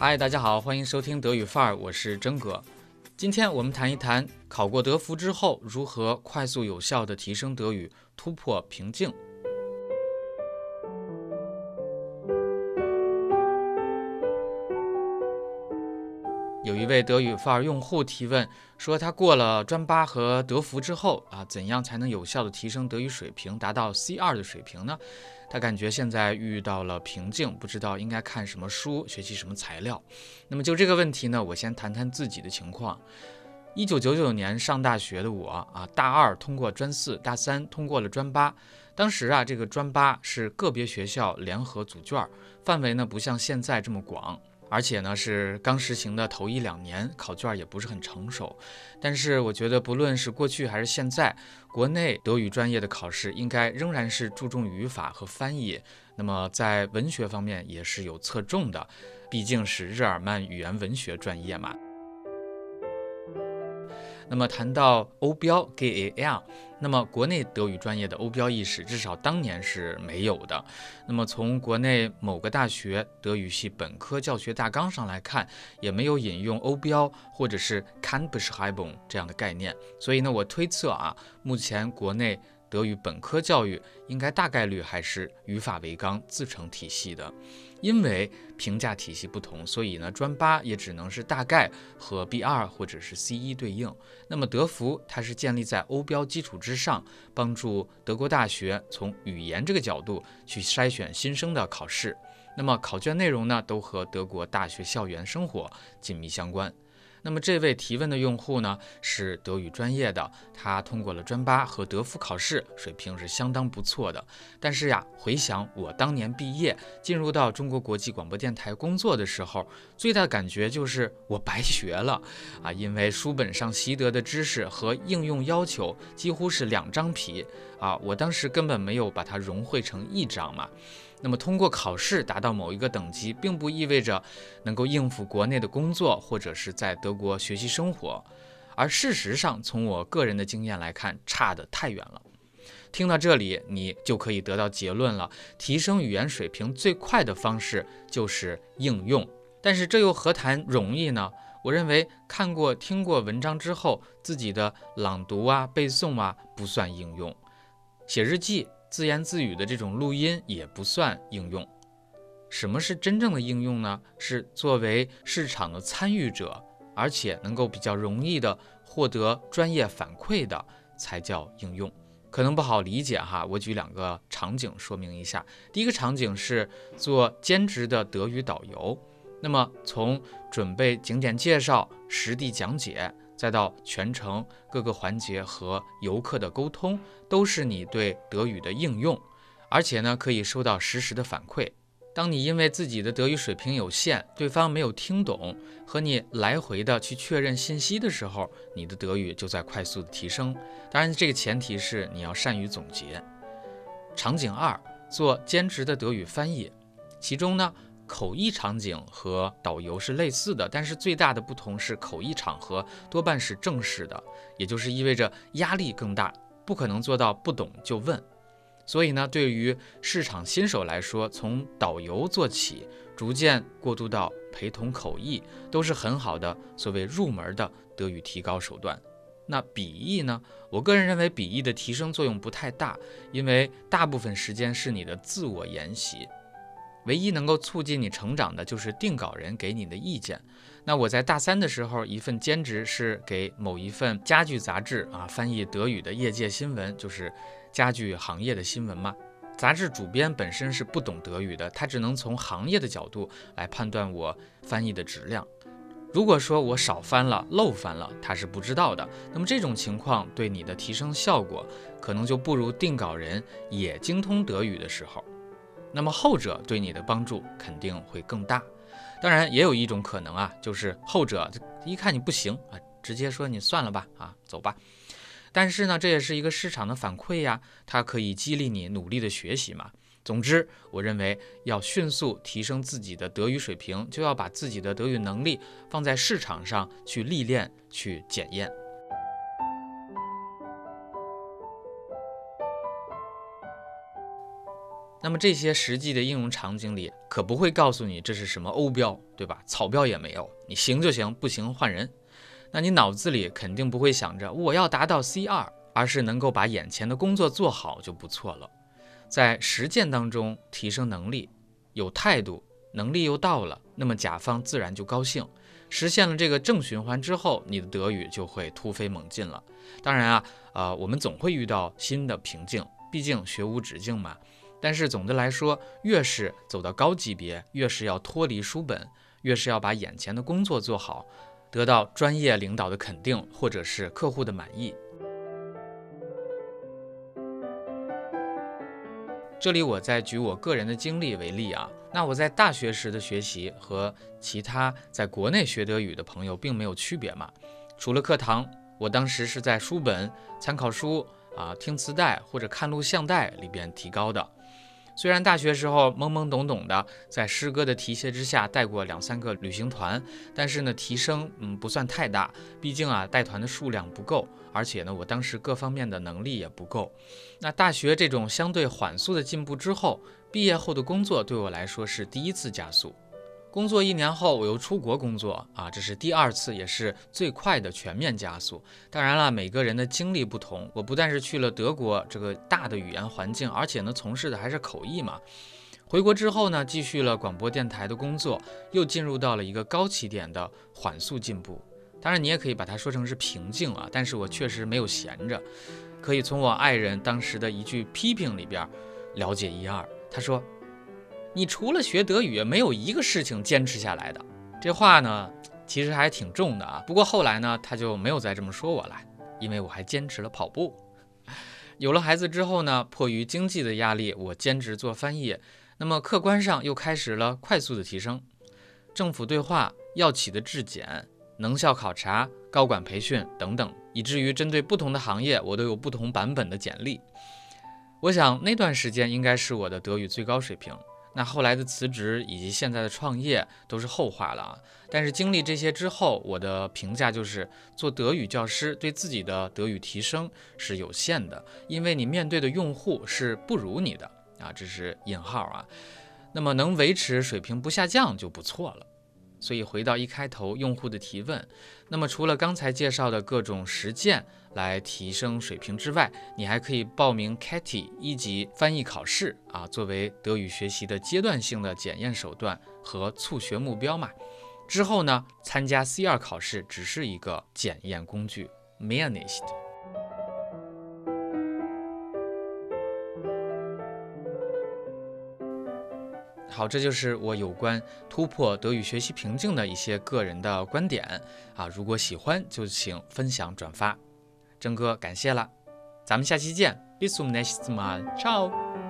嗨，大家好，欢迎收听德语范儿，我是真哥。今天我们谈一谈考过德福之后如何快速有效的提升德语，突破瓶颈。一位德语范儿用户提问说，他过了专八和德福之后啊，怎样才能有效地提升德语水平，达到 C 二的水平呢？他感觉现在遇到了瓶颈，不知道应该看什么书，学习什么材料。那么就这个问题呢，我先谈谈自己的情况。一九九九年上大学的我啊，大二通过专四，大三通过了专八。当时啊，这个专八是个别学校联合组卷，范围呢不像现在这么广。而且呢，是刚实行的头一两年，考卷也不是很成熟。但是我觉得，不论是过去还是现在，国内德语专业的考试应该仍然是注重语法和翻译。那么在文学方面也是有侧重的，毕竟是日耳曼语言文学专业嘛。那么谈到欧标 GAL，那么国内德语专业的欧标意识至少当年是没有的。那么从国内某个大学德语系本科教学大纲上来看，也没有引用欧标或者是 Kanbeschreibung 这样的概念。所以呢，我推测啊，目前国内。德语本科教育应该大概率还是语法为纲自成体系的，因为评价体系不同，所以呢专八也只能是大概和 B 二或者是 C 一对应。那么德福它是建立在欧标基础之上，帮助德国大学从语言这个角度去筛选新生的考试。那么考卷内容呢都和德国大学校园生活紧密相关。那么这位提问的用户呢，是德语专业的，他通过了专八和德福考试，水平是相当不错的。但是呀，回想我当年毕业进入到中国国际广播电台工作的时候，最大的感觉就是我白学了啊，因为书本上习得的知识和应用要求几乎是两张皮啊，我当时根本没有把它融汇成一张嘛。那么，通过考试达到某一个等级，并不意味着能够应付国内的工作或者是在德国学习生活。而事实上，从我个人的经验来看，差得太远了。听到这里，你就可以得到结论了：提升语言水平最快的方式就是应用。但是这又何谈容易呢？我认为，看过、听过文章之后，自己的朗读啊、背诵啊，不算应用。写日记。自言自语的这种录音也不算应用。什么是真正的应用呢？是作为市场的参与者，而且能够比较容易的获得专业反馈的，才叫应用。可能不好理解哈，我举两个场景说明一下。第一个场景是做兼职的德语导游，那么从准备景点介绍、实地讲解。再到全程各个环节和游客的沟通，都是你对德语的应用，而且呢可以收到实时的反馈。当你因为自己的德语水平有限，对方没有听懂，和你来回的去确认信息的时候，你的德语就在快速的提升。当然，这个前提是你要善于总结。场景二，做兼职的德语翻译，其中呢。口译场景和导游是类似的，但是最大的不同是口译场合多半是正式的，也就是意味着压力更大，不可能做到不懂就问。所以呢，对于市场新手来说，从导游做起，逐渐过渡到陪同口译，都是很好的所谓入门的德语提高手段。那笔译呢？我个人认为笔译的提升作用不太大，因为大部分时间是你的自我研习。唯一能够促进你成长的就是定稿人给你的意见。那我在大三的时候，一份兼职是给某一份家具杂志啊翻译德语的业界新闻，就是家具行业的新闻嘛。杂志主编本身是不懂德语的，他只能从行业的角度来判断我翻译的质量。如果说我少翻了、漏翻了，他是不知道的。那么这种情况对你的提升效果，可能就不如定稿人也精通德语的时候。那么后者对你的帮助肯定会更大，当然也有一种可能啊，就是后者一看你不行啊，直接说你算了吧啊，走吧。但是呢，这也是一个市场的反馈呀，它可以激励你努力的学习嘛。总之，我认为要迅速提升自己的德语水平，就要把自己的德语能力放在市场上去历练、去检验。那么这些实际的应用场景里，可不会告诉你这是什么欧标，对吧？草标也没有，你行就行，不行换人。那你脑子里肯定不会想着我要达到 C 二，而是能够把眼前的工作做好就不错了。在实践当中提升能力，有态度，能力又到了，那么甲方自然就高兴。实现了这个正循环之后，你的德语就会突飞猛进了。当然啊，呃，我们总会遇到新的瓶颈，毕竟学无止境嘛。但是总的来说，越是走到高级别，越是要脱离书本，越是要把眼前的工作做好，得到专业领导的肯定，或者是客户的满意。这里我再举我个人的经历为例啊，那我在大学时的学习和其他在国内学德语的朋友并没有区别嘛，除了课堂，我当时是在书本、参考书啊、听磁带或者看录像带里边提高的。虽然大学时候懵懵懂懂的，在师哥的提携之下带过两三个旅行团，但是呢，提升嗯不算太大，毕竟啊带团的数量不够，而且呢我当时各方面的能力也不够。那大学这种相对缓速的进步之后，毕业后的工作对我来说是第一次加速。工作一年后，我又出国工作啊，这是第二次，也是最快的全面加速。当然了，每个人的经历不同，我不但是去了德国这个大的语言环境，而且呢，从事的还是口译嘛。回国之后呢，继续了广播电台的工作，又进入到了一个高起点的缓速进步。当然，你也可以把它说成是平静啊，但是我确实没有闲着，可以从我爱人当时的一句批评里边了解一二。他说。你除了学德语，没有一个事情坚持下来的。这话呢，其实还挺重的啊。不过后来呢，他就没有再这么说我了，因为我还坚持了跑步。有了孩子之后呢，迫于经济的压力，我兼职做翻译。那么客观上又开始了快速的提升，政府对话、药企的质检、能效考察、高管培训等等，以至于针对不同的行业，我都有不同版本的简历。我想那段时间应该是我的德语最高水平。那后来的辞职以及现在的创业都是后话了啊。但是经历这些之后，我的评价就是做德语教师对自己的德语提升是有限的，因为你面对的用户是不如你的啊，这是引号啊。那么能维持水平不下降就不错了。所以回到一开头用户的提问，那么除了刚才介绍的各种实践来提升水平之外，你还可以报名 CATI 一级翻译考试啊，作为德语学习的阶段性的检验手段和促学目标嘛。之后呢，参加 C 二考试只是一个检验工具 m a n a 好，这就是我有关突破德语学习瓶颈的一些个人的观点啊！如果喜欢，就请分享转发，真哥感谢了，咱们下期见，bis zum nächsten Mal，ciao。